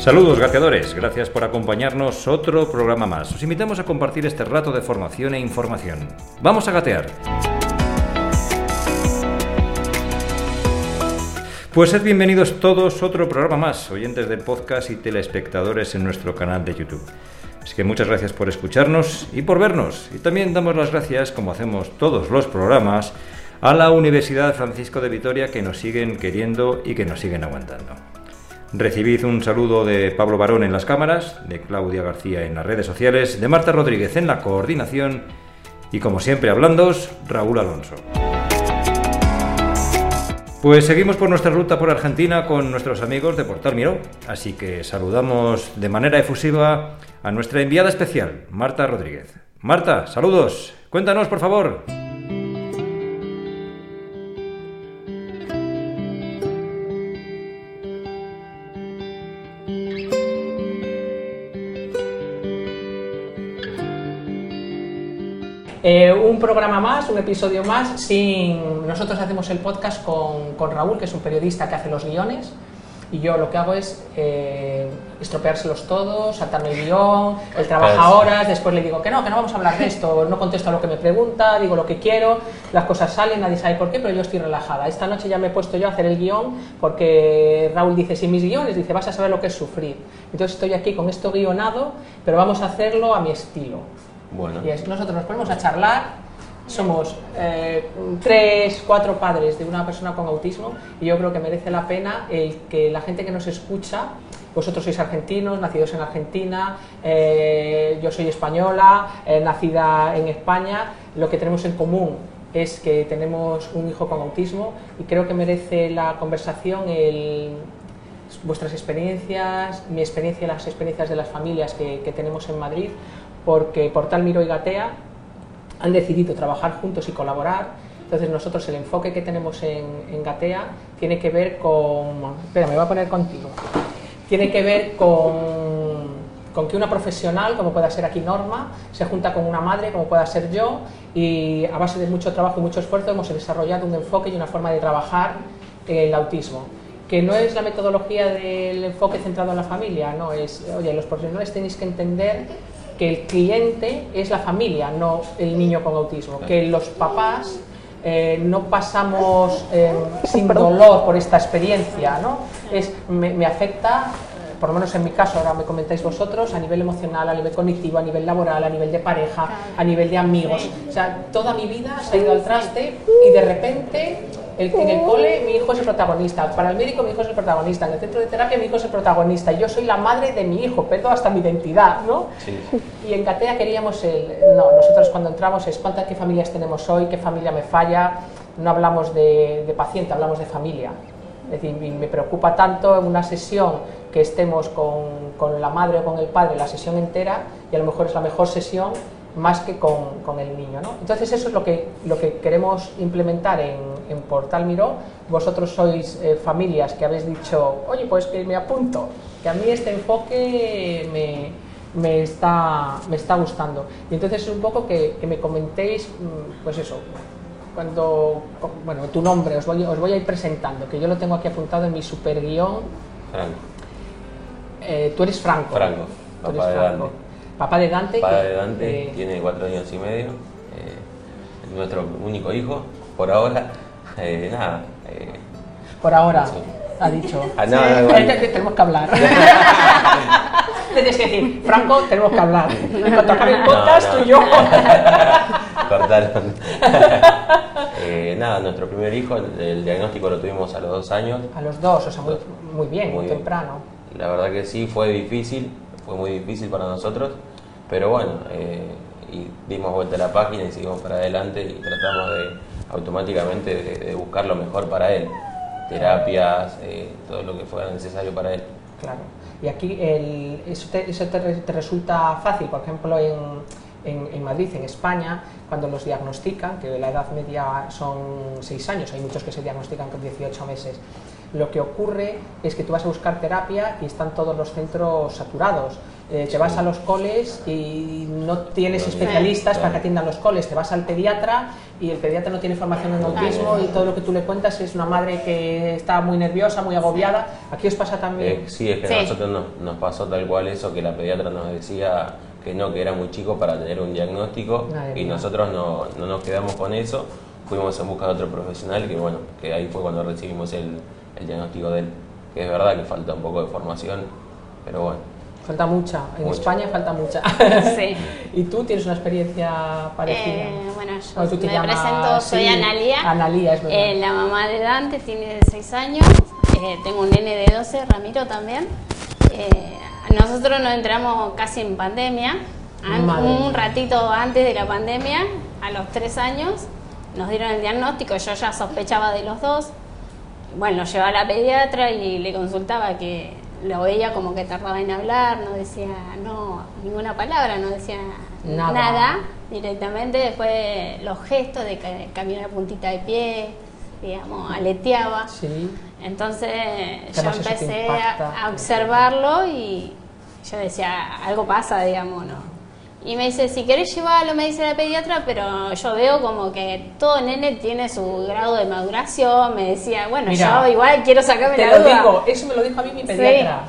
Saludos gateadores, gracias por acompañarnos otro programa más. Os invitamos a compartir este rato de formación e información. Vamos a gatear. Pues sed bienvenidos todos otro programa más, oyentes de podcast y telespectadores en nuestro canal de YouTube. Así que muchas gracias por escucharnos y por vernos. Y también damos las gracias, como hacemos todos los programas, a la Universidad Francisco de Vitoria que nos siguen queriendo y que nos siguen aguantando. Recibid un saludo de Pablo Barón en las cámaras, de Claudia García en las redes sociales, de Marta Rodríguez en la coordinación y como siempre hablándos, Raúl Alonso. Pues seguimos por nuestra ruta por Argentina con nuestros amigos de Portal Miró, así que saludamos de manera efusiva a nuestra enviada especial, Marta Rodríguez. Marta, saludos, cuéntanos por favor. Programa más, un episodio más, sin... Nosotros hacemos el podcast con, con, Raúl, que es un periodista que hace los guiones, y yo lo que hago es eh, estropeárselos todos, saltarme el guion, él trabaja horas, después le digo que no, que no vamos a hablar de esto, no contesto a lo que me pregunta, digo lo que quiero, las cosas salen, nadie sabe por qué, pero yo estoy relajada. Esta noche ya me he puesto yo a hacer el guion, porque Raúl dice, si mis guiones, dice, vas a saber lo que es sufrir. Entonces estoy aquí con esto guionado, pero vamos a hacerlo a mi estilo. Bueno. Y es, nosotros nos ponemos a charlar, somos eh, tres, cuatro padres de una persona con autismo y yo creo que merece la pena el que la gente que nos escucha, vosotros sois argentinos, nacidos en Argentina, eh, yo soy española, eh, nacida en España, lo que tenemos en común es que tenemos un hijo con autismo y creo que merece la conversación el, vuestras experiencias, mi experiencia y las experiencias de las familias que, que tenemos en Madrid, porque Portal Miro y Gatea han decidido trabajar juntos y colaborar. Entonces nosotros el enfoque que tenemos en, Gatea tiene que ver con... Espera, me voy a poner contigo. Tiene que ver con, con que una profesional, como pueda ser aquí Norma, se junta con una madre, como pueda ser yo, y a base de mucho trabajo y mucho esfuerzo hemos desarrollado un enfoque y una forma de trabajar el autismo que no es la metodología del enfoque centrado en la familia, no es, oye, los profesionales tenéis que entender que el cliente es la familia, no el niño con autismo, que los papás eh, no pasamos eh, sin dolor por esta experiencia, ¿no? Es, me, me afecta por lo menos en mi caso, ahora me comentáis vosotros, a nivel emocional, a nivel cognitivo, a nivel laboral, a nivel de pareja, a nivel de amigos. O sea, toda mi vida se ha ido al traste y de repente el, en el cole mi hijo es el protagonista, para el médico mi hijo es el protagonista, en el centro de terapia mi hijo es el protagonista, yo soy la madre de mi hijo, pierdo hasta mi identidad, ¿no? Sí. Y en Catea queríamos el... No, nosotros cuando entramos es cuántas qué familias tenemos hoy, qué familia me falla, no hablamos de, de paciente, hablamos de familia. Es decir, me preocupa tanto en una sesión que estemos con, con, la madre o con el padre la sesión entera y a lo mejor es la mejor sesión más que con, con el niño. ¿no? Entonces eso es lo que, lo que queremos implementar en, en Portal Miró. Vosotros sois eh, familias que habéis dicho, oye, pues que me apunto, que a mí este enfoque me, me, está, me está gustando. Y entonces es un poco que, que me comentéis, pues eso, cuando, bueno, tu nombre, os voy, os voy a ir presentando, que yo lo tengo aquí apuntado en mi super guion. Franco. Eh, tú eres Franco. Franco, Tú eres Franco. Papá de Dante. Papá de Dante, eh, tiene cuatro años y medio. eh, es nuestro único hijo, por ahora. Eh, nada. eh, por ahora, ha dicho. Ah, no, no, no. Eh, te- te- tenemos que hablar. Tienes que decir, Franco, tenemos que hablar. En cuanto acabe el podcast, No, no. tú y yo. cortaron. Eh, nada, nuestro primer hijo, el, el diagnóstico lo tuvimos a los dos años. A los dos, o sea, muy, muy bien, muy, Muy bien. temprano. La verdad que sí, fue difícil, fue muy difícil para nosotros, pero bueno, eh, y dimos vuelta a la página y seguimos para adelante y tratamos de automáticamente de, buscar lo mejor para él, terapias, eh, todo lo que fuera necesario para él. Claro. Y aquí el, eso, te, eso te, te resulta fácil, por ejemplo, en, en, en, Madrid, en España, cuando los diagnostican, que la edad media son 6 años, hay muchos que se diagnostican con 18 meses, lo que ocurre es que tú vas a buscar terapia y están todos los centros saturados. Eh, te vas a los coles y no tienes especialistas para que atiendan los coles, te vas al pediatra y el pediatra no tiene formación en autismo y todo lo que tú le cuentas es una madre que está muy nerviosa, muy agobiada. ¿Aquí os pasa también? Eh, sí, es que a nosotros nos, nos pasó tal cual eso, que la pediatra nos decía que no, que era muy chico para tener un diagnóstico y nosotros no, no, nos quedamos con eso, fuimos en busca de otro profesional que bueno, que ahí fue cuando recibimos el, el diagnóstico de él, que es verdad que falta un poco de formación, pero bueno. Falta mucha, en Mucha. España falta mucha. Sí. ¿Y tú tienes una experiencia parecida? Eh, bueno, yo O tú te me llamas- presento, soy sí, Analia. Analia, es verdad. Eh, la mamá de Dante tiene 6 años. Eh, tengo un nene de 12, Ramiro también. Nosotros nos entramos casi en pandemia. Madre un ratito antes de la pandemia, a los 3 años, nos dieron el diagnóstico. Yo ya sospechaba de los dos. Bueno, lo llevaba a la pediatra y le consultaba que lo veía como que tardaba en hablar, no decía no ninguna palabra, no decía Nada. nada, directamente. Después los gestos de ca- caminar a puntita de pie, digamos, aleteaba. Sí. Entonces yo empecé a, a observarlo y yo decía, algo pasa, digamos, ¿no? Y me dice, si querés llevarlo, me dice la pediatra, pero yo veo como que todo nene tiene su grado de maduración. Me decía, bueno, yo igual quiero sacarme Te la lo duda. digo, eso me lo dijo a mí mi pediatra.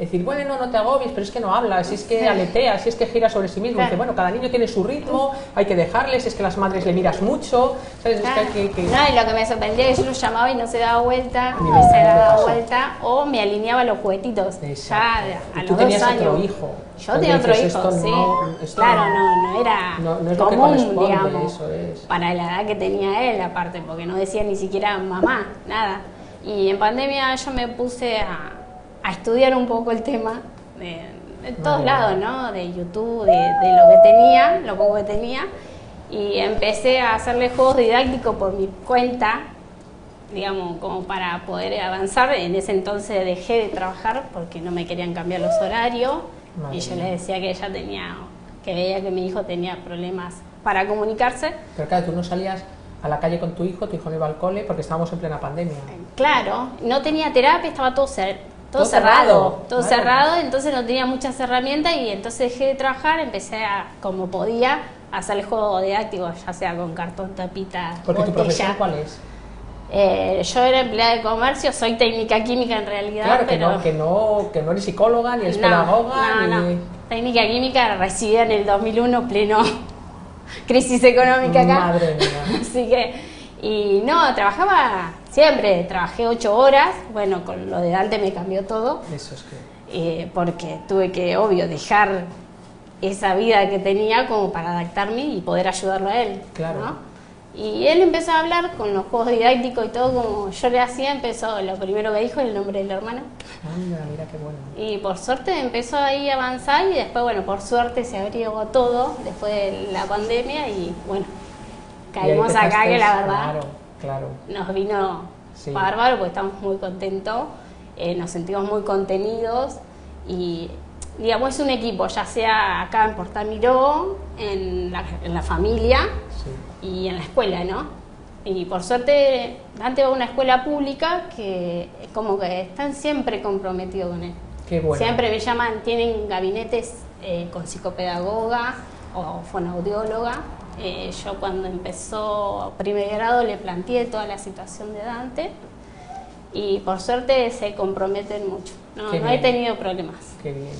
Decir, bueno, no, te agobies, pero es que no habla, si es que aletea, si es que gira sobre sí mismo. Claro. Dice, bueno, cada niño tiene su ritmo, hay que dejarles, es que las madres le miras mucho, ¿sabes? Es que hay Claro. que... que- No, y lo que me sorprendía es que yo lo llamaba y no se daba vuelta, Ni no se daba vuelta, o me alineaba los juguetitos. Exacto. Ya a tú los tenías dos años. otro hijo. Yo tenía otro dices, hijo, sí. no- claro, no- no, era No- no es común, digamos, eso es. para la edad que tenía él, aparte, porque no decía ni siquiera mamá, nada. Y en pandemia yo me puse a, a estudiar un poco el tema de, de todos lados. ¿no? De YouTube, de, de lo que tenía, lo poco que tenía. Y empecé a hacerle juegos didácticos por mi cuenta, digamos, como para poder avanzar. En ese entonces dejé de trabajar porque no me querían cambiar los horarios. Madre y yo mía. le decía que ella tenía, que veía que mi hijo tenía problemas para comunicarse. Pero claro, tú no salías a la calle con tu hijo, tu hijo no iba al cole porque estábamos en plena pandemia. Claro, no tenía terapia, estaba todo, cer- todo, Todo cerrado, cerrado, todo cerrado, entonces no tenía muchas herramientas y entonces dejé de trabajar, empecé a, como podía, a hacer el juego didáctico, ya sea con cartón, tapita, Porque tu botella. profesión, ¿cuál es? Eh, yo era empleada de comercio, soy técnica química en realidad, Claro, que pero no, que, no, que no eres psicóloga, ni eres no, pedagoga, no, ni... no. Técnica química recibida en el 2001, pleno crisis económica acá. Madre mía. Así que, y no, trabajaba siempre, trabajé ocho horas, bueno, con lo de Dante me cambió todo, Eso es que... eh, porque tuve que, obvio, dejar esa vida que tenía como para adaptarme y poder ayudarlo a él. Claro. ¿no? Y él empezó a hablar con los juegos didácticos y todo como yo le hacía, empezó, lo primero que dijo, el nombre del hermano. Anda, mira qué bueno. Y por suerte empezó ahí a avanzar y después, bueno, por suerte se abrió todo después de la pandemia y bueno, caímos acá que la verdad Claro, claro. nos vino Sí. bárbaro porque estamos muy contentos, eh, nos sentimos muy contenidos y digamos es un equipo, ya sea acá en Portamiró, en la, en la familia Sí. y en la escuela, ¿no? Y por suerte Dante va a una escuela pública que como que están siempre comprometidos con él. Qué bueno. Siempre me llaman, tienen gabinetes eh, con psicopedagoga o fonoaudióloga. Eh, yo cuando empezó primer grado le planteé toda la situación de Dante y por suerte se comprometen mucho. No, no he tenido problemas. Qué bien,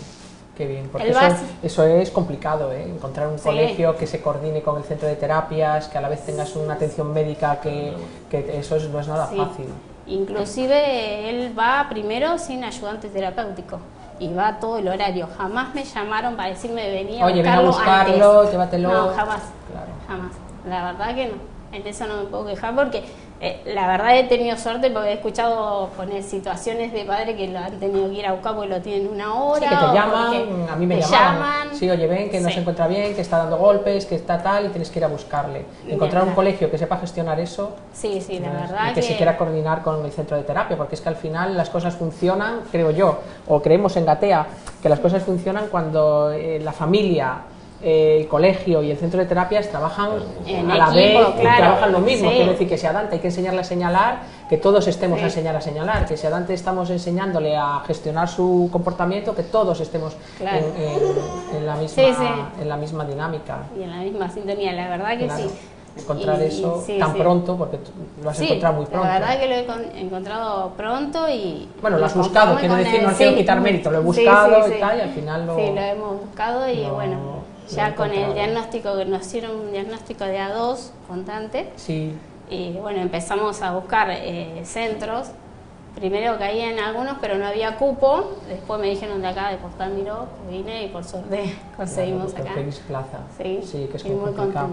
qué bien. Porque El eso, eso es complicado, ¿eh? Encontrar un Sí. colegio que se coordine con el centro de terapias, que a la vez tengas una atención médica, que, que eso es- no es nada Sí. fácil. Inclusive él va primero sin ayudante terapéutico y va todo el horario. Jamás me llamaron para decirme venía Oye, ven a a buscarlo buscarlo, antes. llévatelo. No, jamás. Claro. Jamás. La verdad que no. En eso no me puedo quejar porque eh, la verdad he tenido suerte porque he escuchado poner situaciones de padres que lo han tenido que ir a buscar porque lo tienen una hora. Sí, que te llaman, a mí me llaman. Sí, oye, ven que no se encuentra bien, que está dando golpes, que está tal y tienes que ir a buscarle. Encontrar un colegio que sepa gestionar eso. Sí, sí, la verdad. Y que, se quiera coordinar con el centro de terapia, porque es que al final las cosas funcionan, creo yo, o creemos en Gatea, que las cosas funcionan cuando eh, la familia el colegio y el centro de terapias trabajan a la vez y trabajan lo mismo. Quiero decir que si a Dante hay que enseñarle a señalar, que todos estemos a enseñar a señalar, que si a Dante estamos enseñándole a gestionar su comportamiento, que todos estemos en, la misma, en la misma dinámica. Y en la misma sintonía, la verdad que sí. Encontrar eso tan pronto, porque lo has encontrado muy pronto. La verdad que lo he encontrado pronto y... Bueno, lo has buscado, quiero decir, no quiero quitar mérito, lo he buscado y tal, y al final lo... Sí, lo hemos buscado y bueno, ya con el diagnóstico, que nos hicieron un diagnóstico de A2 contante. Sí. Y bueno, empezamos a buscar eh, centros. Primero caí en algunos, pero no había cupo. Después me dijeron de acá, de Postal Miró, vine y por suerte conseguimos acá. plaza. Sí, sí que es muy complicado.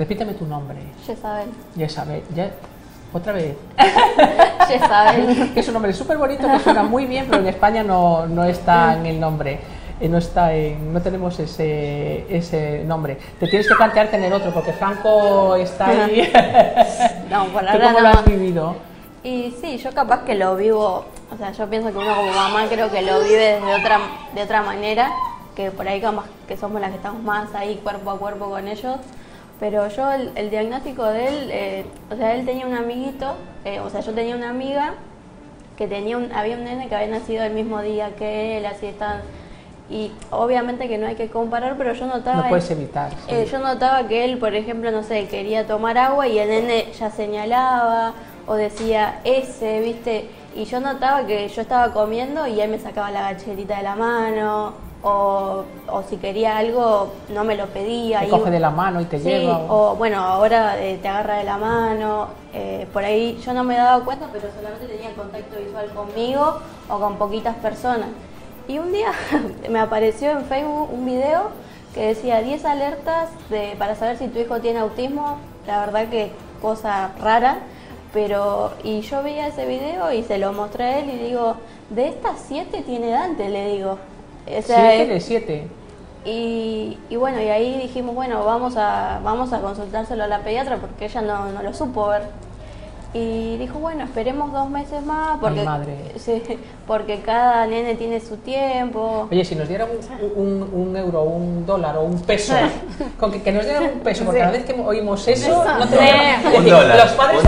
Repíteme tu nombre. Jezabel. Jezabel. Ya, otra vez. Jezabel. es un nombre súper bonito que suena muy bien, pero en España no, no está en el nombre. Eh, no está en, no tenemos ese, ese nombre. Te tienes que plantear tener otro porque Franco está ahí. no, por ahora ¿Cómo lo has vivido? Y sí, yo capaz que lo vivo, o sea, yo pienso que uno como mamá creo que lo vive de otra, de otra manera, que por ahí como que somos las que estamos más ahí cuerpo a cuerpo con ellos pero yo el, diagnóstico de él, eh, o sea, él tenía un amiguito, eh, o sea, yo tenía una amiga que tenía un, había un nene que había nacido el mismo día que él, así estaban y obviamente que no hay que comparar, pero yo notaba... No puedes evitar. Eh, yo notaba que él, por ejemplo, no sé, quería tomar agua y el nene ya señalaba o decía ese, ¿viste? Y yo notaba que yo estaba comiendo y él me sacaba la gacherita de la mano o, o, si quería algo no me lo pedía. Te coge de la mano y te lleva. O... bueno, ahora eh, te agarra de la mano. Eh, por ahí yo no me daba cuenta, pero solamente tenía contacto visual conmigo o con poquitas personas. Y un día me apareció en Facebook un video que decía 10 alertas de, para saber si tu hijo tiene autismo. La verdad que cosa rara. Pero, y yo veía ese video y se lo mostré a él y digo, de estas 7 tiene Dante, le digo siete de siete. Y, y, bueno, y ahí dijimos, bueno, vamos a, vamos a consultárselo a la pediatra porque ella no, no lo supo ver. Y dijo, bueno, esperemos dos meses más porque, madre. Sí, porque cada nene tiene su tiempo. Oye, si nos dieran un, un, un euro, un dólar o un peso, con que, que, nos dieran un peso, porque cada vez que oímos eso, no tenemos... Un dólar. Los padres...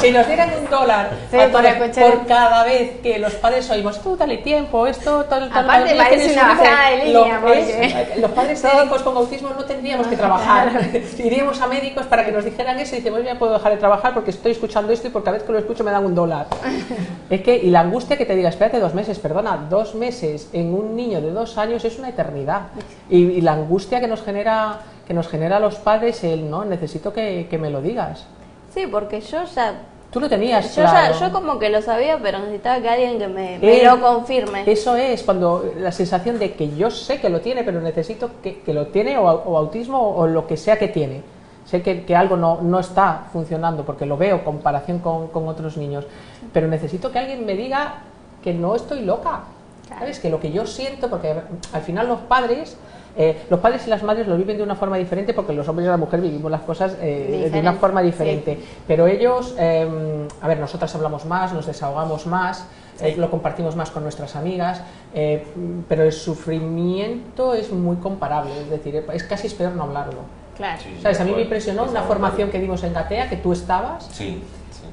Si nos dieran un dólar por, cada vez que los padres oímos, tú dale tiempo, esto, tal, tal, Aparte tal, parece una bajada de línea. Los, los padres médicos con autismo no tendríamos que trabajar. Iríamos a médicos para que nos dijeran eso y decimos, ya puedo dejar de trabajar porque estoy escuchando esto y porque cada vez que lo escucho me dan un dólar. es que, y la angustia que te diga, espérate dos meses, perdona, dos meses en un niño de dos años es una eternidad. Y, la angustia que nos genera que nos genera a los padres el, no, necesito que, que me lo digas. Sí, porque yo ya Tú lo tenías, yo, claro. yo como que lo sabía, pero necesitaba que alguien que me, me lo confirme. Eso es, cuando la sensación de que yo sé que lo tiene, pero necesito que, que lo tiene, o, o autismo, o lo que sea que tiene sé que, que algo no, no, está funcionando porque lo veo en comparación con, con, otros niños, pero necesito que alguien me diga que no estoy loca, ¿sabes? Que lo que yo siento, porque al final los padres... Eh, los padres y las madres lo viven de una forma diferente porque los hombres y la mujer vivimos las cosas eh, de una forma diferente. Pero ellos, eh, a ver, nosotras hablamos más, nos desahogamos más, eh, lo compartimos más con nuestras amigas, eh, pero el sufrimiento es muy comparable, es decir, es casi peor no hablarlo. Claro. ¿Sabes? A mí me impresionó una formación que dimos en Gatea, que tú estabas. Sí.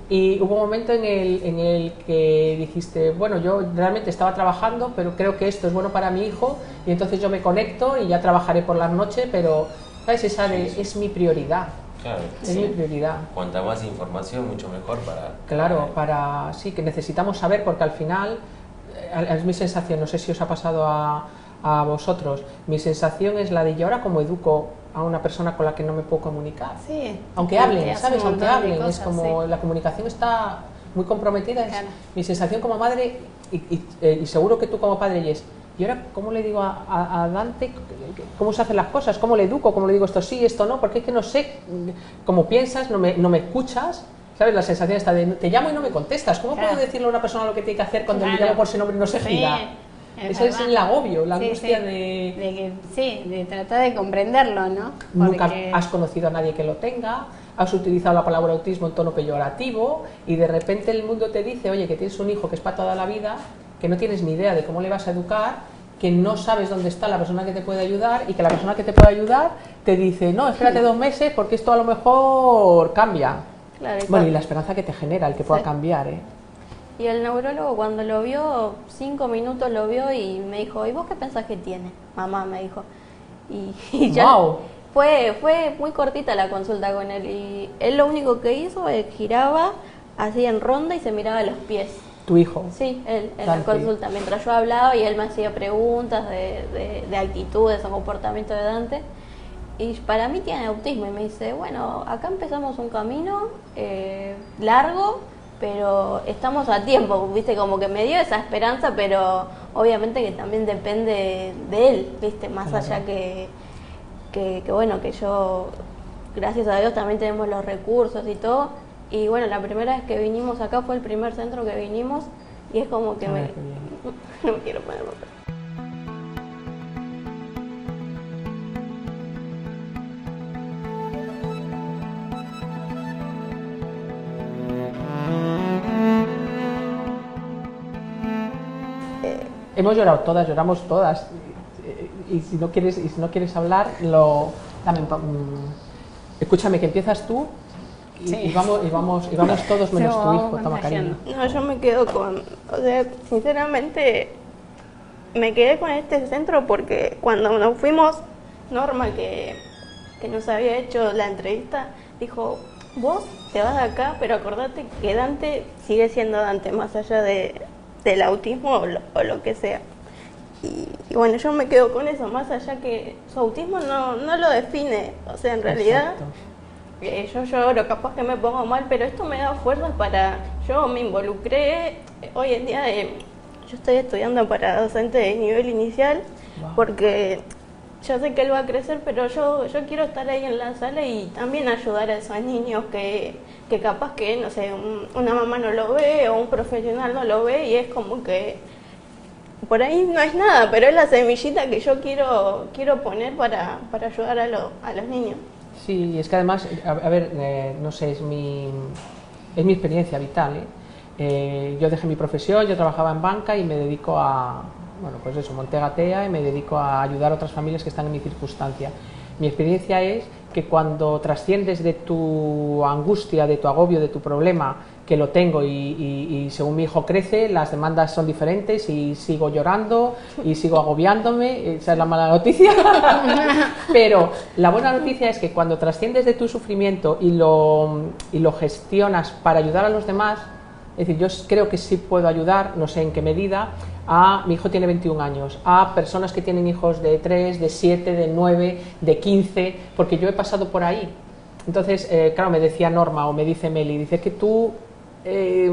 Y hubo un momento en el, en el que dijiste, bueno, yo realmente estaba trabajando, pero creo que esto es bueno para mi hijo, y entonces yo me conecto y ya trabajaré por la noche, pero, ¿sabes? Esa de, es mi prioridad. Claro. Es mi prioridad. Cuanta más información, mucho mejor para... Claro, para... Sí, que necesitamos saber, porque al final, eh, es mi sensación, no sé si os ha pasado a, a vosotros, mi sensación es la de, ¿y ahora cómo educo a una persona con la que no me puedo comunicar. Sí. Aunque hablen, ¿sabes? Aunque hablen. es como la comunicación está muy comprometida. Es mi sensación como madre, eh, y, seguro que tú como padre, es, ¿y ahora cómo le digo a, Dante cómo se hacen las cosas? ¿Cómo le educo? ¿Cómo le digo esto sí, esto no? Porque es que no sé cómo piensas, no me, no me escuchas. ¿Sabes? La sensación está de te llamo y no me contestas. ¿Cómo puedo decirle a una persona lo que tiene que hacer cuando le llamo por ese nombre y no se gira? Es el agobio, la angustia de... Sí, de tratar de comprenderlo, ¿no? Nunca has conocido a nadie que lo tenga, has utilizado la palabra autismo en tono peyorativo y de repente el mundo te dice, oye, que tienes un hijo que es para toda la vida, que no tienes ni idea de cómo le vas a educar, que no sabes dónde está la persona que te puede ayudar y que la persona que te puede ayudar te dice, no, espérate dos meses porque esto a lo mejor cambia. bueno, y la esperanza que te genera, el que pueda cambiar, ¿eh? Y el neurólogo cuando lo vio, cinco minutos lo vio y me dijo, ¿y vos qué pensás que tiene? Mamá me dijo. Y, ya fue, fue muy cortita la consulta con él y él lo único que hizo es giraba así en ronda y se miraba los pies. ¿Tu hijo? Sí, él en la consulta, mientras yo hablaba y él me hacía preguntas de, de, actitudes o comportamiento de Dante. Y para mí tiene autismo y me dice, bueno, acá empezamos un camino eh, largo, pero estamos a tiempo, viste, como que me dio esa esperanza, pero obviamente que también depende de él, viste, más allá que, que, bueno, que yo, gracias a Dios también tenemos los recursos y todo, y bueno, la primera vez que vinimos acá fue el primer centro que vinimos, y es como que me... no quiero poner hemos llorado todas, lloramos todas. Y si no quieres, y si no quieres hablar, lo, mm, escúchame que empiezas tú y, vamos, y, vamos, y vamos todos menos tu hijo, toma cariño. No, yo me quedo con, o sea, sinceramente me quedé con este centro porque cuando nos fuimos, Norma, que, que nos había hecho la entrevista, dijo, vos te vas de acá, pero acordate que Dante sigue siendo Dante, más allá de, del autismo o lo, que sea. Y, bueno, yo me quedo con eso, más allá que su autismo no, no lo define, o sea, en realidad eh, yo lloro, capaz que me pongo mal, pero esto me da fuerzas para, yo me involucré, hoy en día eh, yo estoy estudiando para docente de nivel inicial, porque yo sé que él va a crecer, pero yo, yo quiero estar ahí en la sala y también ayudar a esos niños que, que capaz que, no sé, una mamá no lo ve o un profesional no lo ve y es como que por ahí no es nada, pero es la semillita que yo quiero, quiero poner para, para ayudar a, a los niños. Sí, es que además, a, ver, eh, no sé, es mi, es mi experiencia vital. ¿eh? Eh, yo dejé mi profesión, yo trabajaba en banca y me dedico a, bueno, pues eso, monté Gatea y me dedico a ayudar a otras familias que están en mi circunstancia. Mi experiencia es que cuando trasciendes de tu angustia, de tu agobio, de tu problema, que lo tengo y, según mi hijo crece, las demandas son diferentes y sigo llorando y sigo agobiándome, esa es la mala noticia, pero la buena noticia es que cuando trasciendes de tu sufrimiento y lo, y lo gestionas para ayudar a los demás, es decir, yo creo que sí puedo ayudar, no sé en qué medida, a, mi hijo tiene 21 años, a personas que tienen hijos de 3, de 7, de 9, de 15, porque yo he pasado por ahí. Entonces, eh, claro, me decía Norma o me dice Meli, dice que tú eh,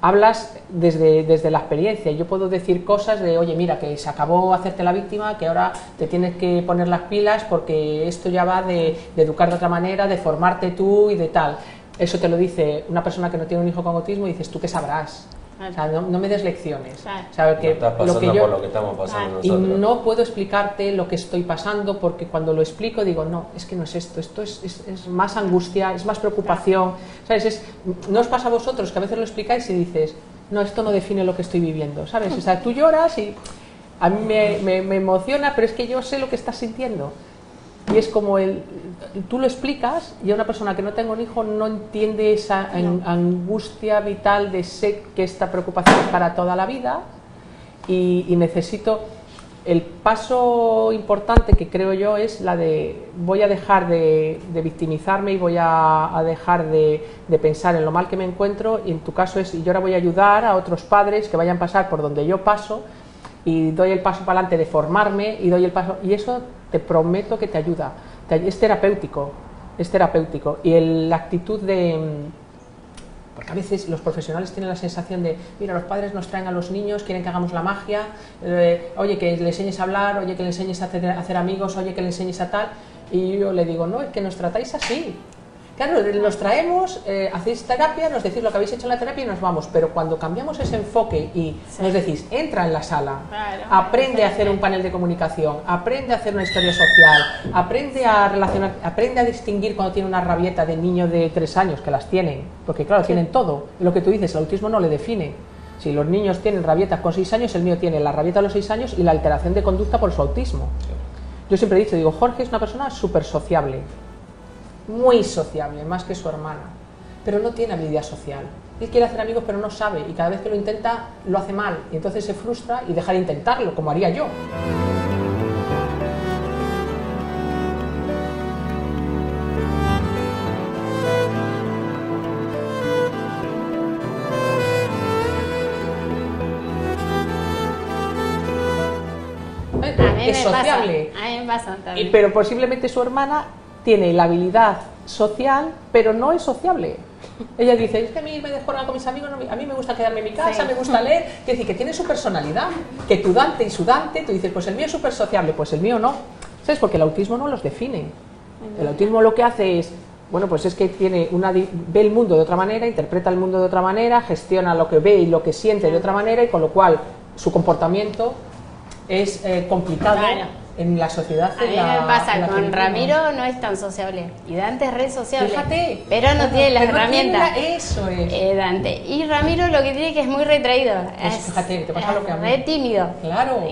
hablas desde, desde la experiencia. Yo puedo decir cosas de, oye, mira, que se acabó hacerte la víctima, que ahora te tienes que poner las pilas porque esto ya va de, de educar de otra manera, de formarte tú y de tal. Eso te lo dice una persona que no tiene un hijo con autismo y dices, ¿tú qué sabrás? No, me des lecciones. que, lo que yo, por lo que estamos pasando Y no puedo explicarte lo que estoy pasando porque cuando lo explico digo, no, es que no es esto, esto es, es, más angustia, es más preocupación. ¿Sabes? Es, no os pasa a vosotros que a veces lo explicáis y dices, no, esto no define lo que estoy viviendo. ¿Sabes? O sea, tú lloras y a mí me, me, me emociona, pero es que yo sé lo que estás sintiendo. Y es como el, tú lo explicas y a una persona que no tenga un hijo no entiende esa angustia vital de sé que esta preocupación es para toda la vida y, necesito el paso importante que creo yo es la de voy a dejar de, victimizarme y voy a, dejar de, de, pensar en lo mal que me encuentro y en tu caso es y yo ahora voy a ayudar a otros padres que vayan a pasar por donde yo paso y doy el paso para adelante de formarme y doy el paso y eso te prometo que te ayuda es terapéutico, es terapéutico. Y la actitud de... Porque a veces los profesionales tienen la sensación de, mira, los padres nos traen a los niños, quieren que hagamos la magia, eh, oye, que le enseñes a hablar, oye, que le enseñes a hacer, a hacer amigos, oye, que le enseñes a tal. Y yo le digo, no, es que nos tratáis así. Claro, nos traemos, eh, hacéis terapia, nos decís lo que habéis hecho en la terapia y nos vamos, pero cuando cambiamos ese enfoque y nos decís, entra en la sala, aprende a hacer un panel de comunicación, aprende a hacer una historia social, aprende a relacionar, aprende a distinguir cuando tiene una rabieta de niño de tres años, que las tienen, porque claro, tienen todo, y lo que tú dices, el autismo no le define. Si los niños tienen rabietas con seis años, el mío tiene la rabieta a los seis años y la alteración de conducta por su autismo. Yo siempre he dicho, digo, Jorge es una persona súper sociable, muy sociable, más que su hermana, pero no tiene habilidad social. Él quiere hacer amigos pero no sabe y cada vez que lo intenta lo hace mal y entonces se frustra y deja de intentarlo, como haría yo. es sociable. a mí me pasa también. Pero posiblemente su hermana tiene la habilidad social, pero no es sociable. Ella dice, es que a mí me dejo con mis amigos, a mí me gusta quedarme en mi casa, me gusta leer. Es decir, que tiene su personalidad, que tu Dante y su Dante, tú dices, pues el mío es súper sociable, pues el mío no. ¿Sabes? Porque el autismo no los define. El autismo lo que hace es, bueno, pues es que tiene una, ve el mundo de otra manera, interpreta el mundo de otra manera, gestiona lo que ve y lo que siente de otra manera y con lo cual su comportamiento es eh, complicado en la sociedad. A mí me pasa, con Ramiro no es tan sociable. Y Dante es re sociable. Fíjate. Pero no tiene las herramientas. eso es. Eh, Dante. Y Ramiro lo que tiene que es muy retraído. Pues fíjate, te pasa lo que a mí. Re tímido. Claro.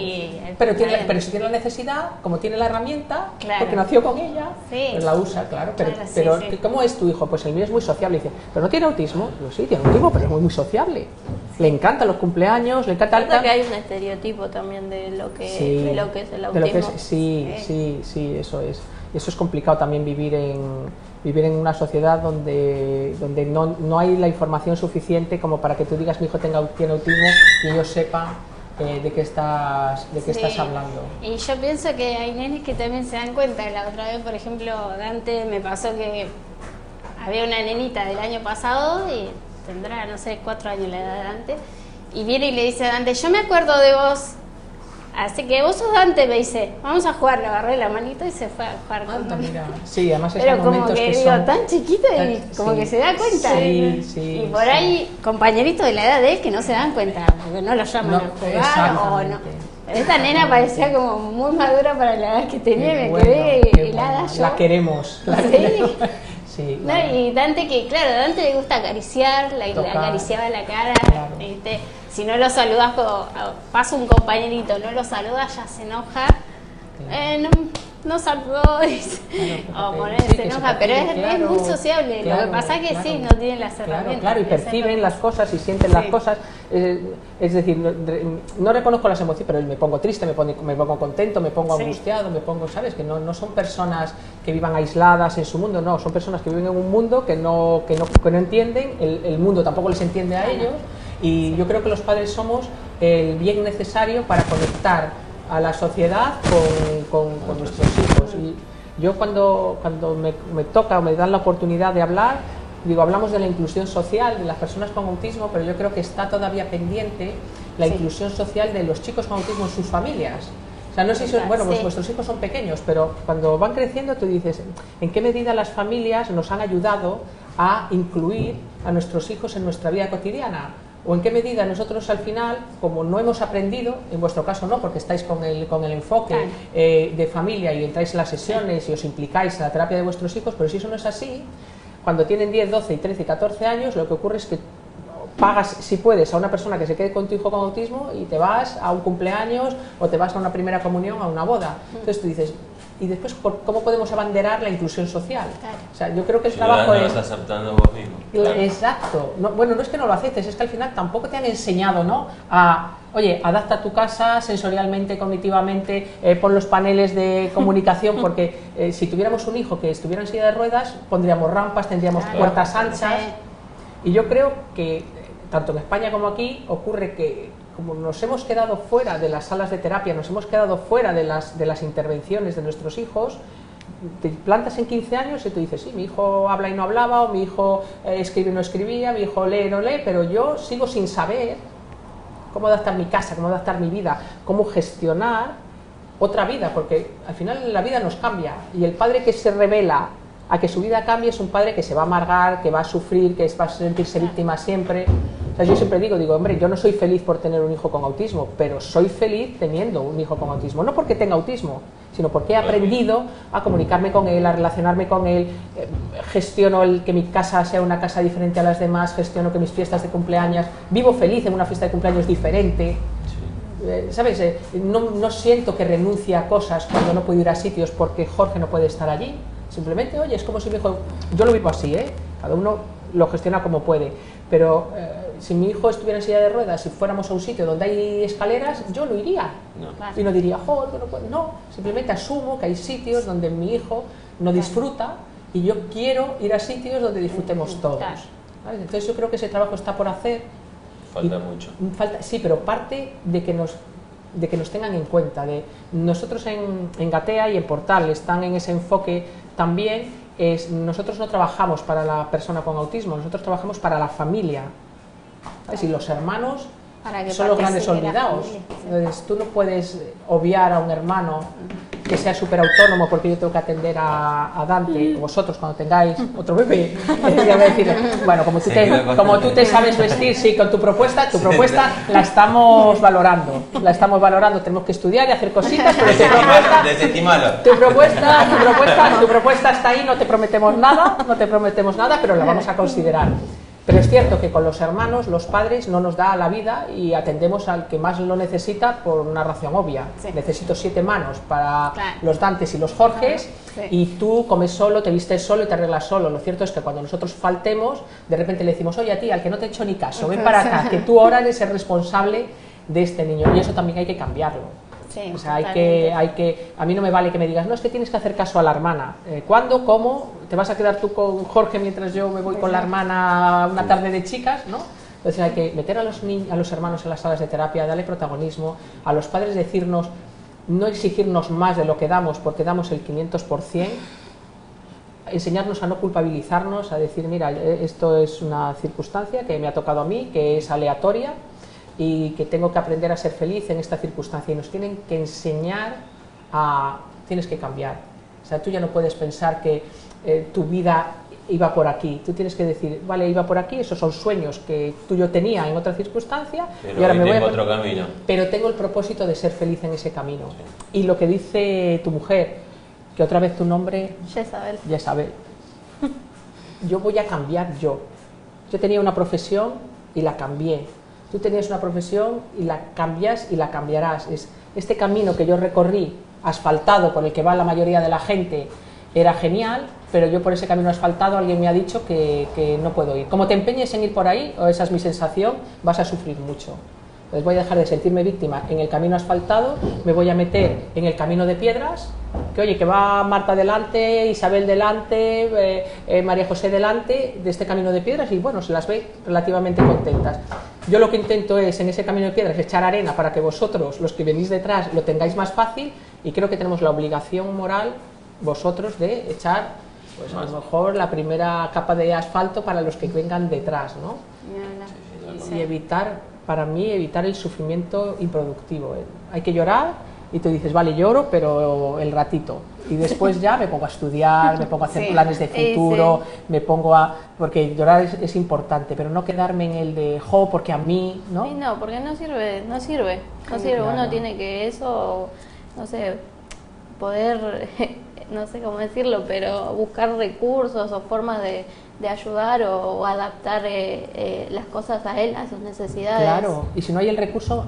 pero, tiene, pero si tiene la necesidad, como tiene la herramienta, porque nació con ella, pues la usa, claro. Pero, pero ¿cómo es tu hijo? Pues el mío es muy sociable. dice, pero no tiene autismo. Yo sí, tiene autismo, pero es muy, muy sociable le encantan los cumpleaños, le encanta... Que hay un estereotipo también de lo que, de lo que es el autismo. Sí, sí, sí, eso es. Eso es complicado también vivir en, vivir en una sociedad donde, donde no, no, hay la información suficiente como para que tú digas mi hijo tenga, tiene autismo y yo sepa eh, de qué estás de qué estás hablando. Y yo pienso que hay nenes que también se dan cuenta. La otra vez, por ejemplo, Dante me pasó que había una nenita del año pasado y tendrá, no sé, cuatro años la edad de Dante, y viene y le dice a Dante, yo me acuerdo de vos, así que vos sos Dante, me dice, vamos a jugar, le agarré la manito y se fue a jugar con mira. Sí, además Pero como que, digo, tan chiquito y como que se da cuenta. Sí, sí, y por ahí compañeritos de la edad de él que no se dan cuenta, porque no lo llaman a jugar o no. Esta nena parecía como muy madura para la edad que tenía, me quedé helada yo. La queremos. La queremos. no, y Dante que, claro, Dante le gusta acariciar, le, acariciaba la cara, si no lo saludas, pasa un compañerito, no lo saludas, ya se enoja. Eh, no, no saludó, o poner, se enoja, pero es, muy sociable. lo que pasa es que sí, no tienen las herramientas. Claro, y perciben las cosas y sienten las cosas. Eh, es decir, no, reconozco las emociones, pero me pongo triste, me pongo, me pongo contento, me pongo angustiado, me pongo, ¿sabes? Que no, no son personas que vivan aisladas en su mundo, no, son personas que viven en un mundo que no, que no, que no entienden, el, el mundo tampoco les entiende a ellos. Y yo creo que los padres somos el bien necesario para conectar a la sociedad con, con, nuestros hijos. Y yo cuando, cuando me, me, toca o me dan la oportunidad de hablar, digo, hablamos de la inclusión social de las personas con autismo, pero yo creo que está todavía pendiente la inclusión social de los chicos con autismo en sus familias. O sea, no sé si, bueno, pues vuestros hijos son pequeños, pero cuando van creciendo tú dices, ¿en qué medida las familias nos han ayudado a incluir a nuestros hijos en nuestra vida cotidiana? O en qué medida nosotros al final, como no hemos aprendido, en vuestro caso no, porque estáis con el, con el enfoque eh, de familia y entráis en las sesiones y os implicáis en la terapia de vuestros hijos, pero si eso no es así, cuando tienen 10, 12, 13 y 14 años, lo que ocurre es que pagas, si puedes, a una persona que se quede con tu hijo con autismo y te vas a un cumpleaños o te vas a una primera comunión, a una boda. Entonces tú dices, y después cómo podemos abanderar la inclusión social. O sea, yo creo que el trabajo es... aceptando vos mismo. Exacto. bueno, no es que no lo aceptes, es que al final tampoco te han enseñado, ¿no? A, oye, adapta tu casa sensorialmente, cognitivamente, eh, pon los paneles de comunicación, porque eh, si tuviéramos un hijo que estuviera en silla de ruedas, pondríamos rampas, tendríamos puertas anchas. Y yo creo que tanto en España como aquí ocurre que como nos hemos quedado fuera de las salas de terapia, nos hemos quedado fuera de las, de las intervenciones de nuestros hijos, te plantas en 15 años y tú dices, sí, mi hijo habla y no hablaba, o mi hijo eh, escribe y no escribía, mi hijo lee y no lee, pero yo sigo sin saber cómo adaptar mi casa, cómo adaptar mi vida, cómo gestionar otra vida, porque al final la vida nos cambia y el padre que se revela a que su vida cambie es un padre que se va a amargar, que va a sufrir, que va a sentirse víctima siempre. Yo siempre digo, digo, hombre, yo no soy feliz por tener un hijo con autismo, pero soy feliz teniendo un hijo con autismo, no porque tenga autismo, sino porque he aprendido a comunicarme con él, a relacionarme con él, eh, gestiono el que mi casa sea una casa diferente a las demás, gestiono que mis fiestas de cumpleaños, vivo feliz en una fiesta de cumpleaños diferente, eh, ¿sabes? Eh, no, no, siento que renuncie a cosas cuando no puedo ir a sitios porque Jorge no puede estar allí. Simplemente, oye, es como si mi hijo... Yo lo vivo así, ¿eh? Cada uno lo gestiona como puede. Pero eh, si mi hijo estuviera en silla de ruedas, si fuéramos a un sitio donde hay escaleras, yo no iría. Y no diría, joder, no No, simplemente asumo que hay sitios donde mi hijo no disfruta y yo quiero ir a sitios donde disfrutemos todos. Entonces yo creo que ese trabajo está por hacer Falta mucho. Falta, sí, pero parte de que nos de que nos tengan en cuenta. De, nosotros en, en, Gatea y en Portal están en ese enfoque también. Es, nosotros no trabajamos para la persona con autismo, nosotros trabajamos para la familia. ¿Sabes? Y los hermanos son los grandes olvidados. Entonces, tú no puedes obviar a un hermano que sea súper autónomo porque yo tengo que atender a, Dante, o vosotros cuando tengáis otro bebé, bueno, como tú, te, como tú te sabes vestir, sí, con tu propuesta, tu propuesta la estamos valorando, la estamos valorando, tenemos que estudiar y hacer cositas, pero tu propuesta, tu propuesta, tu propuesta, tu propuesta está ahí, no te prometemos nada, no te prometemos nada, pero la vamos a considerar. Pero es cierto que con los hermanos, los padres, no nos da la vida y atendemos al que más lo necesita por una razón obvia. Necesito siete manos para los Dantes y los Jorges y tú comes solo, te vistes solo y te arreglas solo. Lo cierto es que cuando nosotros faltemos, de repente le decimos, oye a ti, al que no te he hecho ni caso, ven para acá, que tú ahora eres el responsable de este niño. Y eso también hay que cambiarlo o sea, hay que, hay que, a mí no me vale que me digas, no, es que tienes que hacer caso a la hermana. Eh, ¿Cuándo? ¿Cómo? ¿Te vas a quedar tú con Jorge mientras yo me voy con la hermana una tarde de chicas? ¿no? Entonces hay que meter a los, a los hermanos en las salas de terapia, darle protagonismo, a los padres decirnos, no exigirnos más de lo que damos porque damos el 500%, enseñarnos a no culpabilizarnos, a decir, mira, esto es una circunstancia que me ha tocado a mí, que es aleatoria, y que tengo que aprender a ser feliz en esta circunstancia y nos tienen que enseñar a tienes que cambiar. O sea, tú ya no puedes pensar que eh, tu vida iba por aquí. Tú tienes que decir, vale, iba por aquí, esos son sueños que tú yo tenía en otra circunstancia pero y ahora me voy a... otro camino. Pero tengo el propósito de ser feliz en ese camino. Y lo que dice tu mujer, que otra vez tu nombre... Jezabel. Jezabel. Yo voy a cambiar yo. Yo tenía una profesión y la cambié Tú tenías una profesión y la cambias y la cambiarás. Es, este camino que yo recorrí, asfaltado, por el que va la mayoría de la gente, era genial, pero yo por ese camino asfaltado alguien me ha dicho que, que no puedo ir. Como te empeñes en ir por ahí, o esa es mi sensación, vas a sufrir mucho. Entonces voy a dejar de sentirme víctima en el camino asfaltado, me voy a meter en el camino de piedras, que oye, que va Marta delante, Isabel delante, eh, eh, María José delante de este camino de piedras y bueno, se las ve relativamente contentas. Yo lo que intento es en ese camino de piedras echar arena para que vosotros, los que venís detrás, lo tengáis más fácil y creo que tenemos la obligación moral vosotros de echar pues a lo mejor la primera capa de asfalto para los que vengan detrás, ¿no? Y evitar para mí evitar el sufrimiento improductivo. ¿eh? Hay que llorar y tú dices, vale, lloro, pero el ratito. Y después ya me pongo a estudiar, me pongo a hacer planes de futuro, me pongo a... Porque llorar es, importante, pero no quedarme en el de, jo, porque a mí, ¿no? Sí, no, porque no sirve, no sirve, no sirve. Uno tiene que eso, no sé, poder, no sé cómo decirlo, pero buscar recursos o formas de de ayudar o, adaptar eh, eh, las cosas a él, a sus necesidades. Claro, y si no hay el recurso,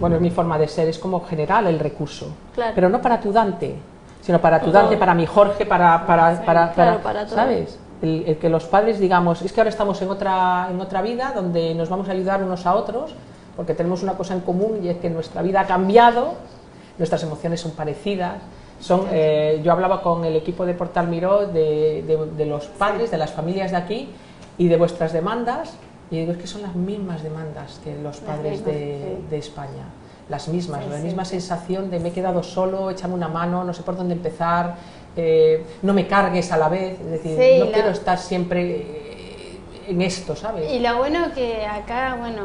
bueno, es mi forma de ser, es como general el recurso, pero no para tu Dante, sino para tu Dante, para mi Jorge, para, para, para, para, ¿sabes? El, que los padres digamos, es que ahora estamos en otra, en otra vida donde nos vamos a ayudar unos a otros, porque tenemos una cosa en común y es que nuestra vida ha cambiado, nuestras emociones son parecidas, son, eh, yo hablaba con el equipo de Portal Miró de, de, los padres, de las familias de aquí y de vuestras demandas, y digo, es que son las mismas demandas que los padres de, de España, las mismas, la misma sensación de me he quedado solo, échame una mano, no sé por dónde empezar, eh, no me cargues a la vez, es decir, no quiero estar siempre eh, en esto, ¿sabes? Y lo bueno que acá, bueno,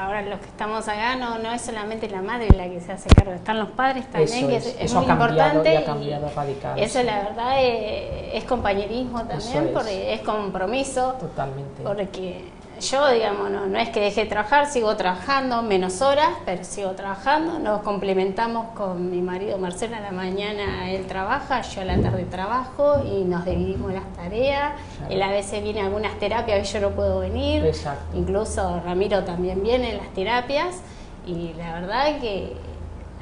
ahora los que estamos acá no, no es solamente la madre la que se hace cargo, están los padres también, que es, muy importante. ha cambiado radical, eso la verdad es, compañerismo también, porque es compromiso. Totalmente. Porque yo, digamos, no, no es que deje de trabajar, sigo trabajando menos horas, pero sigo trabajando. Nos complementamos con mi marido Marcelo a la mañana, él trabaja, yo a la tarde trabajo y nos dividimos las tareas. Él a veces viene a algunas terapias yo no puedo venir. Exacto. Incluso Ramiro también viene en las terapias y la verdad que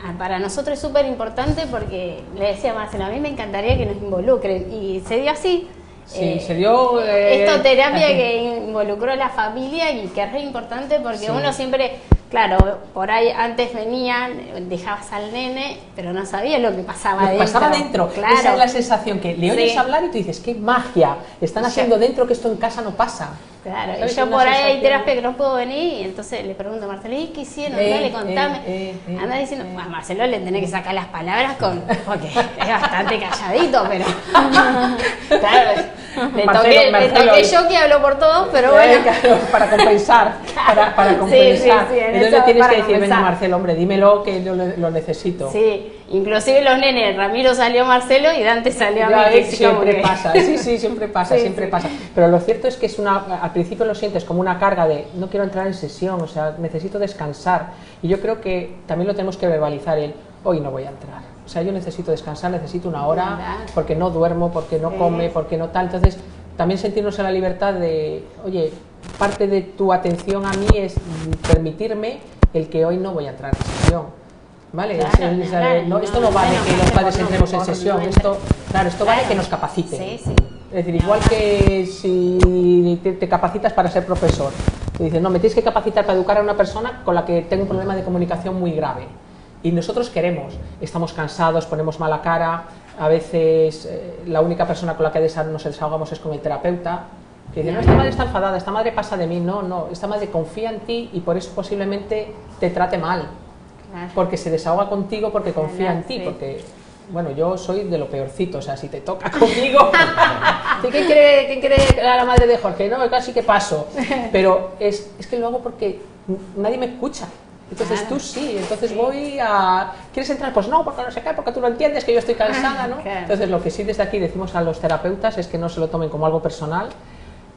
ah, para nosotros es súper importante porque le decía a Marcelo, a mí me encantaría que nos involucren y se dio así. Sí, eh, se dio... Eh, esto terapia que involucró a la familia y que es re importante porque uno siempre Claro, por ahí antes venían, dejabas al nene, pero no sabías lo que pasaba lo dentro. pasaba dentro. Claro. Esa es la sensación que le oyes hablar y tú dices, qué magia, están haciendo dentro que esto en casa no pasa. Claro, y yo por ahí hay terapia que no puedo venir y entonces le pregunto a Marcelo, ¿y qué hicieron? Eh, Dale, contame. Eh, eh, Anda diciendo, a Marcelo le tenés que sacar las palabras con, porque es bastante calladito, pero... claro, le toqué, le toqué yo que hablo por todos, pero bueno. para compensar, para, para compensar. Sí, sí, sí, Entonces le tienes que decir, venga Marcelo, hombre, dímelo que yo lo, necesito. Sí, inclusive los nenes, Ramiro salió Marcelo y Dante salió a mí. Siempre pasa, sí, sí, siempre pasa, siempre pasa. Pero lo cierto es que es una, al principio lo sientes como una carga de no quiero entrar en sesión, o sea, necesito descansar. Y yo creo que también lo tenemos que verbalizar el hoy no voy a entrar. O sea, yo necesito descansar, necesito una hora, porque no duermo, porque no come, porque no tal. Entonces, también sentirnos en la libertad de, oye, parte de tu atención a mí es permitirme el que hoy no voy a entrar en sesión. ¿Vale? esto no vale que los padres entremos en sesión, esto, claro, esto vale que nos capacite. Es decir, igual que si te, capacitas para ser profesor, te dices, no, me tienes que capacitar para educar a una persona con la que tengo un problema de comunicación muy grave. Y nosotros queremos, estamos cansados, ponemos mala cara, a veces eh, la única persona con la que nos desahogamos es con el terapeuta, que dice, no, esta madre está enfadada, esta madre pasa de mí, no, no, esta madre confía en ti y por eso posiblemente te trate mal, porque se desahoga contigo porque confía en ti, porque, bueno, yo soy de lo peorcito, o sea, si te toca conmigo, ¿quién quiere, quiere la madre de Jorge? No, casi que paso, pero es, es que lo hago porque nadie me escucha. Entonces tú sí, entonces voy a... ¿Quieres entrar? Pues no, porque no sé qué, porque tú lo entiendes, que yo estoy cansada, ¿no? Entonces lo que sí desde aquí decimos a los terapeutas es que no se lo tomen como algo personal,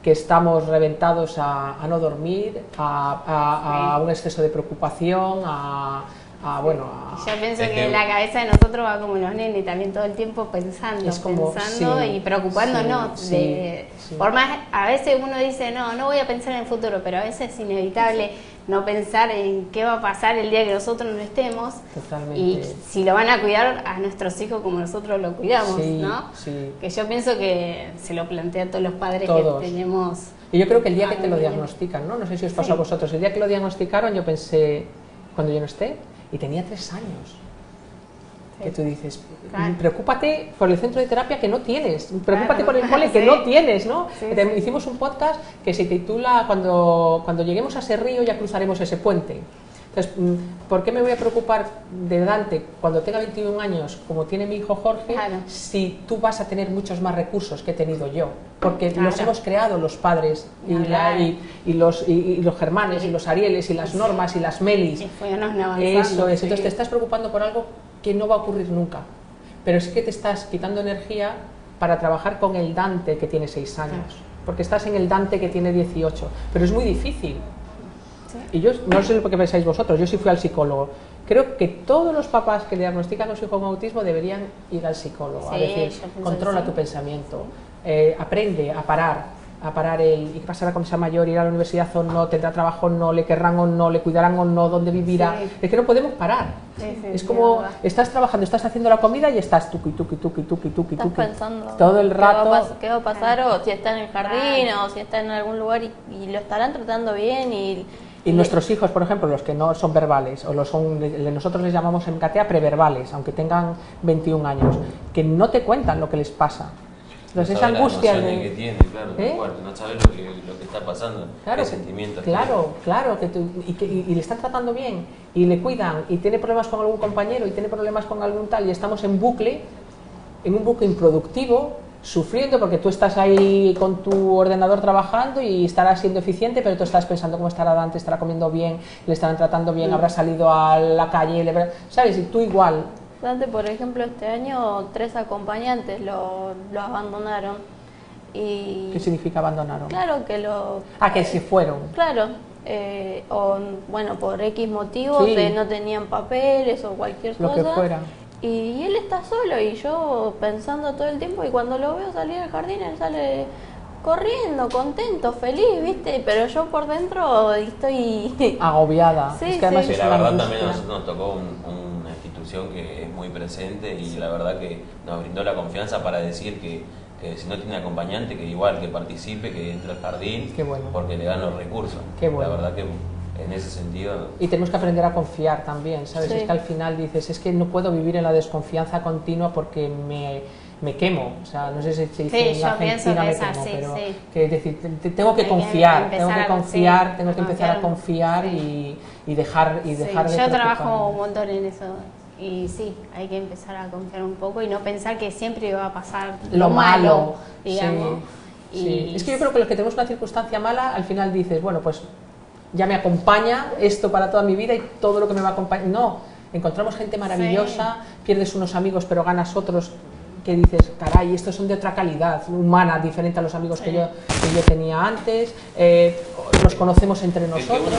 que estamos reventados a, no dormir, a, un exceso de preocupación, a, bueno, yo pienso que, la cabeza de nosotros va como los nenes también todo el tiempo pensando, pensando y preocupándonos. de, Por más, a veces uno dice, no, no voy a pensar en el futuro, pero a veces es inevitable no pensar en qué va a pasar el día que nosotros no estemos y si lo van a cuidar a nuestros hijos como nosotros lo cuidamos, ¿no? Que yo pienso que se lo plantea a todos los padres que tenemos. Y yo creo que el día que te lo diagnostican, ¿no? No sé si os pasó a vosotros, el día que lo diagnosticaron yo pensé, cuando yo no esté, y tenía tres años. Que tú dices, preocúpate por el centro de terapia que no tienes, preocúpate por el cole que no tienes, ¿no? Hicimos un podcast que se titula cuando, cuando lleguemos a ese río ya cruzaremos ese puente. Entonces, mm, ¿por qué me voy a preocupar de Dante cuando tenga 21 años, como tiene mi hijo Jorge, si tú vas a tener muchos más recursos que he tenido yo? Porque los hemos creado los padres y, y, los, y, los germanes y los arieles y las normas y las melis. Eso es. Entonces te estás preocupando por algo que no va a ocurrir nunca. Pero es que te estás quitando energía para trabajar con el Dante que tiene 6 años, porque estás en el Dante que tiene 18, pero es muy difícil. Y yo no sé lo que pensáis vosotros, yo sí fui al psicólogo. Creo que todos los papás que diagnostican a su hijo con autismo deberían ir al psicólogo, a decir, controla tu pensamiento, eh, aprende a parar, a parar el y qué pasará cuando sea mayor, ir a la universidad o no, tendrá trabajo o no, le querrán o no, le cuidarán o no, dónde vivirá. Es que no podemos parar. es como estás trabajando, estás haciendo la comida y estás tuki, tuki, tuki, tuki, tuki, estás pensando todo el rato. ¿Qué va a, pasar? O si está en el jardín o si está en algún lugar y, lo estarán tratando bien y... Y nuestros hijos, por ejemplo, los que no son verbales, o los son, nosotros les llamamos en Catea preverbales, aunque tengan 21 años, que no te cuentan lo que les pasa entonces esa angustia de... que tiene, claro, ¿Eh? no sabes lo que, lo que, está pasando, claro, qué sentimientos Claro, claro, que y, que, y, le están tratando bien, y le cuidan, y tiene problemas con algún compañero, y tiene problemas con algún tal, y estamos en bucle, en un buque improductivo, sufriendo porque tú estás ahí con tu ordenador trabajando y estarás siendo eficiente, pero tú estás pensando cómo estará Dante, estará comiendo bien, le estarán tratando bien, habrá salido a la calle, le... ¿sabes? Y tú igual. Dante, por ejemplo, este año tres acompañantes lo, lo abandonaron. Y... ¿Qué significa abandonaron? Claro que lo... Ah, que se fueron. Claro, eh, o bueno, por X motivos, Sí. no tenían papeles o cualquier Lo cosa. que fuera. Y él está solo y yo pensando todo el tiempo y cuando lo veo salir al jardín, él sale corriendo, contento, feliz, ¿viste? Pero yo por dentro estoy... Agobiada. Sí, es que además sí. Es la verdad también a angustia. nosotros nos tocó un- una institución que es muy presente y la verdad que nos brindó la confianza para decir que, que si no tiene acompañante, que igual que participe, que entre al jardín, Qué bueno. porque le dan los recursos. Qué bueno. La verdad que en ese sentido... Y tenemos que aprender a confiar también, ¿sabes? Sí. Es que al final dices, es que no puedo vivir en la desconfianza continua porque me, me quemo. O sea, no sé si se dice Sí, en Argentina me quemo, así, pero sí. que es decir, te- te- tengo que confiar, tengo que a- confiar, sí, tengo que empezar a confiar, y, y dejar y Sí, dejar de yo trabajo un montón en eso y sí, hay que empezar a confiar un poco y no pensar que siempre va a pasar lo malo, digamos. Sí, Y sí. Es que yo creo que los que tenemos una circunstancia mala, al final dices, bueno, pues ya me acompaña esto para toda mi vida y todo lo que me va a acompañar. No, encontramos gente maravillosa, pierdes unos amigos pero ganas otros que dices, caray, estos son de otra calidad, humana, diferente a los amigos que, Sí. yo, que yo tenía antes, eh, nos conocemos entre Es que nosotros.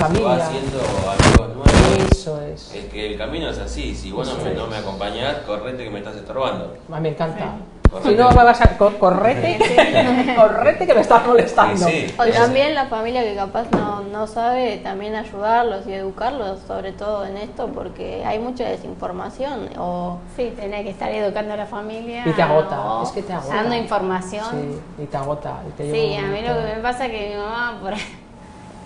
Familia. va haciendo amigos nuevos. Eso es. Es que el camino es así, si vos no me, no me acompañás, correte que me estás estorbando. Me encanta. Correte. Si no me vas a co- correte, correte que me estás molestando. Sí, sí. O también la familia que capaz no, no sabe también ayudarlos y educarlos, sobre todo en esto, porque hay mucha desinformación. O Sí, tenés que estar educando a la familia. Y te agota, o es que te agota. Dando información. Sí, y te agota. y te Sí, a mí lo que me pasa es que mi mamá por ahí-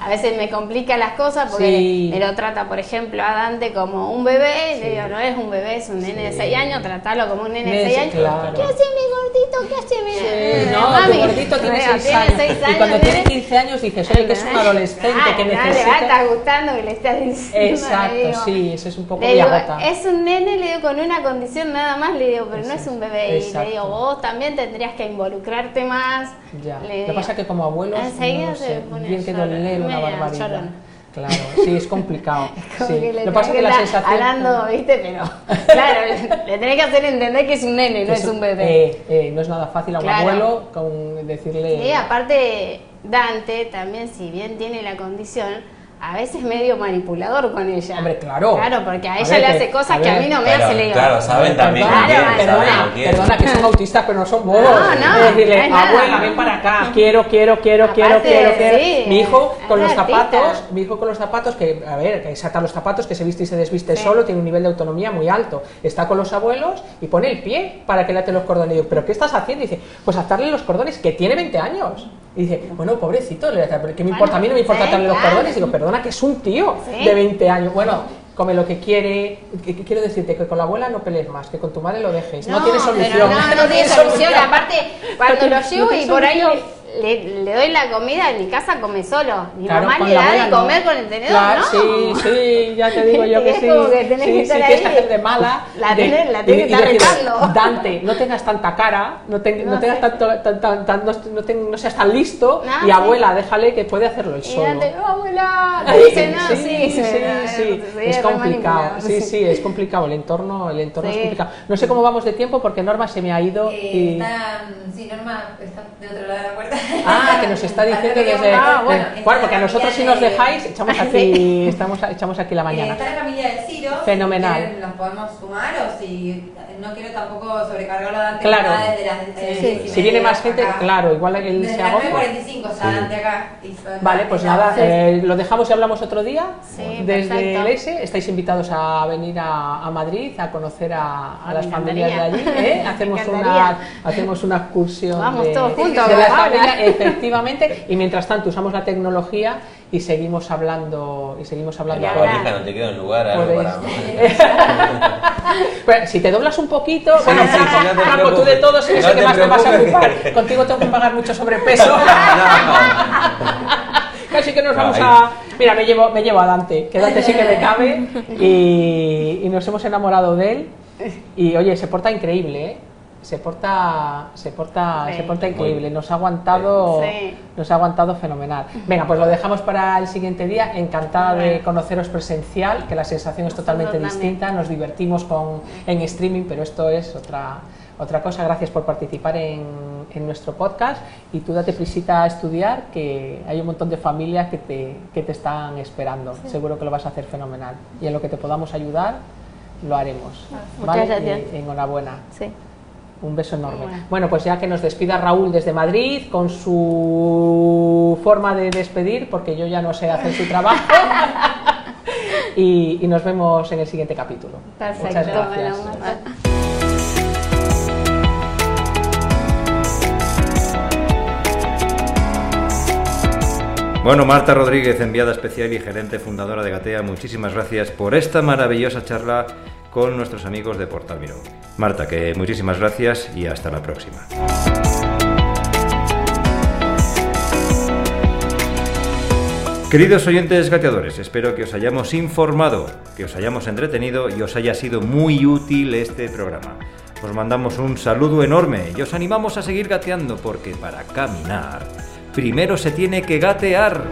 a veces me complica las cosas porque Sí. me lo trata, por ejemplo, a Dante como un bebé. y Le digo, no es un bebé, es un nene de Sí. 6 años, tratalo como un nene de Nene, 6 años. claro. ¿Qué hace mi gordito? ¿Qué hace mi Sí, no, mami? tu gordito tiene Digo, 6 años. Y cuando nene. tiene 15 años dices, oye, que es un adolescente Claro, que no le va a necesita. estar gustando que le estés diciendo. Exacto, digo. sí, eso es un poco digo, es un nene, le digo, con una condición nada más, le digo, pero no es un bebé. Y Exacto. le digo, vos también tendrías que involucrarte más. Ya. Le Lo que digo, pasa es que como abuelos, no se sé, bien que una barbaridad. Claro, sí, es complicado. Como sí. que le Lo que pasa es que la sensación... Hablando, ¿viste? Pero, claro, le tenés que hacer entender que es un nene, no es un bebé. eh, eh, no es nada fácil a un Claro. abuelo con decirle... Y aparte, Dante también, si bien tiene la condición, a veces medio manipulador con ella. Hombre, claro. Claro, porque a A ella ver, le hace cosas a que a mí no me Pero, hace, le digo. claro, saben también Claro, quién, saben perdona, quién. perdona, que son autistas, pero no son bobos. No, no, decirle, no abuela, ven para acá, quiero, quiero, quiero, quiero, Aparte, quiero, quiero. sí, mi hijo con los artista. zapatos, mi hijo con los zapatos, que, a ver, que saca los zapatos, que se viste y se desviste Sí. solo, tiene un nivel de autonomía muy alto. Está con los abuelos y pone el pie para que le ate los cordones. Y digo, ¿pero qué estás haciendo? Y dice, pues atarle los cordones, que tiene 20 años. Y dice, bueno, pobrecito, le- ¿qué me importa? A mí no me importa sí, atarle los cordones. Y digo, perdona, que es un tío Sí. de 20 años. Bueno, come lo que quiere. Que- que quiero decirte que con la abuela no pelees más, que con tu madre lo dejes. No, tiene pero solución. No, no tiene solución. Aparte, cuando lo llevo y por ahí. Le, le doy la comida, en mi casa come solo. Mi Claro, mamá le da de no. comer con el tenedor, Claro, ¿no? sí, sí, ya te digo yo que Es sí. como que tenés sí, que sí, estar tienes que ahí. hacer de mala. La de- y- tenés que y estar decirle, retando. Dante, no tengas tanta cara, no, te- no No tengas tanto, tan- tan- tan- no, no ten- no seas tan listo. No, y sí. abuela, déjale que puede hacerlo él Y solo. Dante, "Oh, abuela, te Sí, dice, no, sí, sí, sí, sí, es complicado, sí, sí, es complicado, el entorno, el entorno es Sí. complicado. No sé cómo vamos de tiempo porque Norma se me ha ido Eh, y... está, sí, Norma está de otro lado de la puerta. Ah, que nos está diciendo desde... Ah, bueno, está porque a nosotros si nos de- dejáis, echamos aquí, estamos, echamos aquí la Eh, mañana. está la familia de Ciro. Fenomenal. Si quieren, nos podemos sumar o si no quiero tampoco sobrecargarlo a Dante. Claro. desde las eh, Sí, y Si viene más gente, acá. claro, igual él Desde se agota. 9.45 está Dante acá. y Vale, pues nada, sí. eh, lo dejamos y hablamos otro día. Sí, Desde perfecto. el S estáis invitados a venir a, a Madrid a conocer a, a las familias de allí. ¿eh? Hacemos, una, hacemos una excursión Vamos de, todos juntos, de las familias, efectivamente. Y mientras tanto usamos la tecnología y seguimos hablando y seguimos hablando La con- valija no te queda un lugar algo Podéis. para. Bueno, si te doblas un poquito, Sí, bueno, sí, sí, no te Paco, tú de todos eres No el que más te vas a ocupar. Contigo tengo que pagar mucho sobrepeso. Casi que nos vamos a... Mira, me llevo, me llevo a Dante, que Dante sí que me cabe y, y nos hemos enamorado de él. Y oye, se porta increíble, ¿eh? Se porta se porta se porta increíble. Nos ha aguantado nos ha aguantado fenomenal. Venga pues lo dejamos para el siguiente día. Encantada de conoceros presencial que la sensación es totalmente distinta. Nos divertimos con en streaming pero esto es otra otra cosa. Gracias por participar en, en nuestro podcast. Y tú date prisita a estudiar que hay un montón de familias que te, que te están esperando. Seguro que lo vas a hacer fenomenal. Y en lo que te podamos ayudar lo haremos. Muchas gracias. enhorabuena. Sí. Un beso enorme. Bueno, pues ya que nos despida Raúl desde Madrid con su forma de despedir, porque yo ya no sé hacer su trabajo. y, y nos vemos en el siguiente capítulo. Perfecto, Muchas gracias. bueno, Marta. Bueno, Marta Rodríguez, enviada especial y gerente fundadora de Gatea, muchísimas gracias por esta maravillosa charla con nuestros amigos de Portal Miró. Marta, que muchísimas gracias y hasta la próxima. Queridos oyentes gateadores, espero que os hayamos informado, que os hayamos entretenido y os haya sido muy útil este programa. Os mandamos un saludo enorme y os animamos a seguir gateando porque para caminar primero se tiene que gatear.